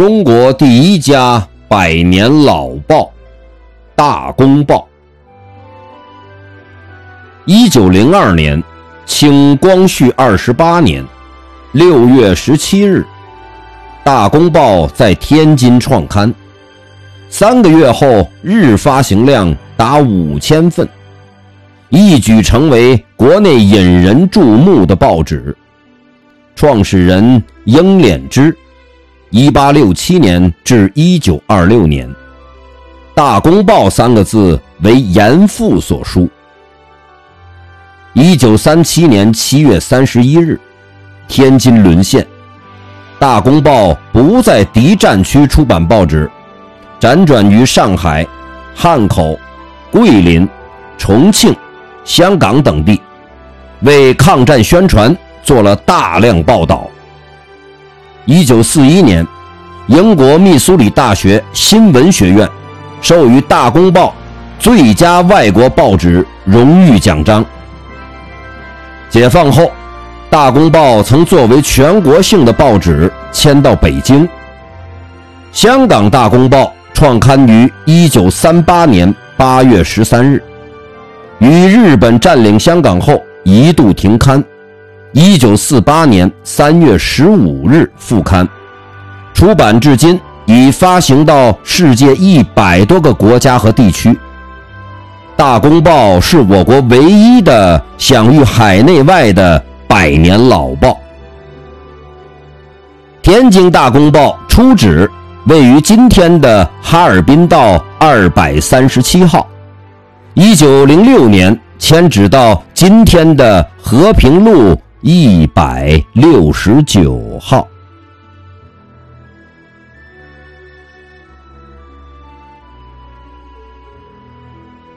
中国第一家百年老报《大公报》。一九零二年，清光绪二十八年六月十七日，《大公报》在天津创刊。三个月后，日发行量达五千份，一举成为国内引人注目的报纸。创始人英敛之，一八六七年至一九二六年，《大公报》三个字为严复所书。一九三七年七月三十一日，天津沦陷，《大公报》不在敌占区出版报纸。辗转于上海、汉口、桂林、重庆、香港等地，为抗战宣传做了大量报道。一九四一年，英国密苏里大学新闻学院授予《大公报》最佳外国报纸荣誉奖章。解放后，《大公报》曾作为全国性的报纸迁到北京。香港《大公报》。创刊于一九三八年八月十三日，与日本占领香港后一度停刊，一九四八年三月十五日复刊，出版至今已发行到世界一百多个国家和地区。大公报是我国唯一的享誉海内外的百年老报。天津大公报初址。位于今天的哈尔滨道二百三十七号，一九零六年迁址到今天的和平路一百六十九号。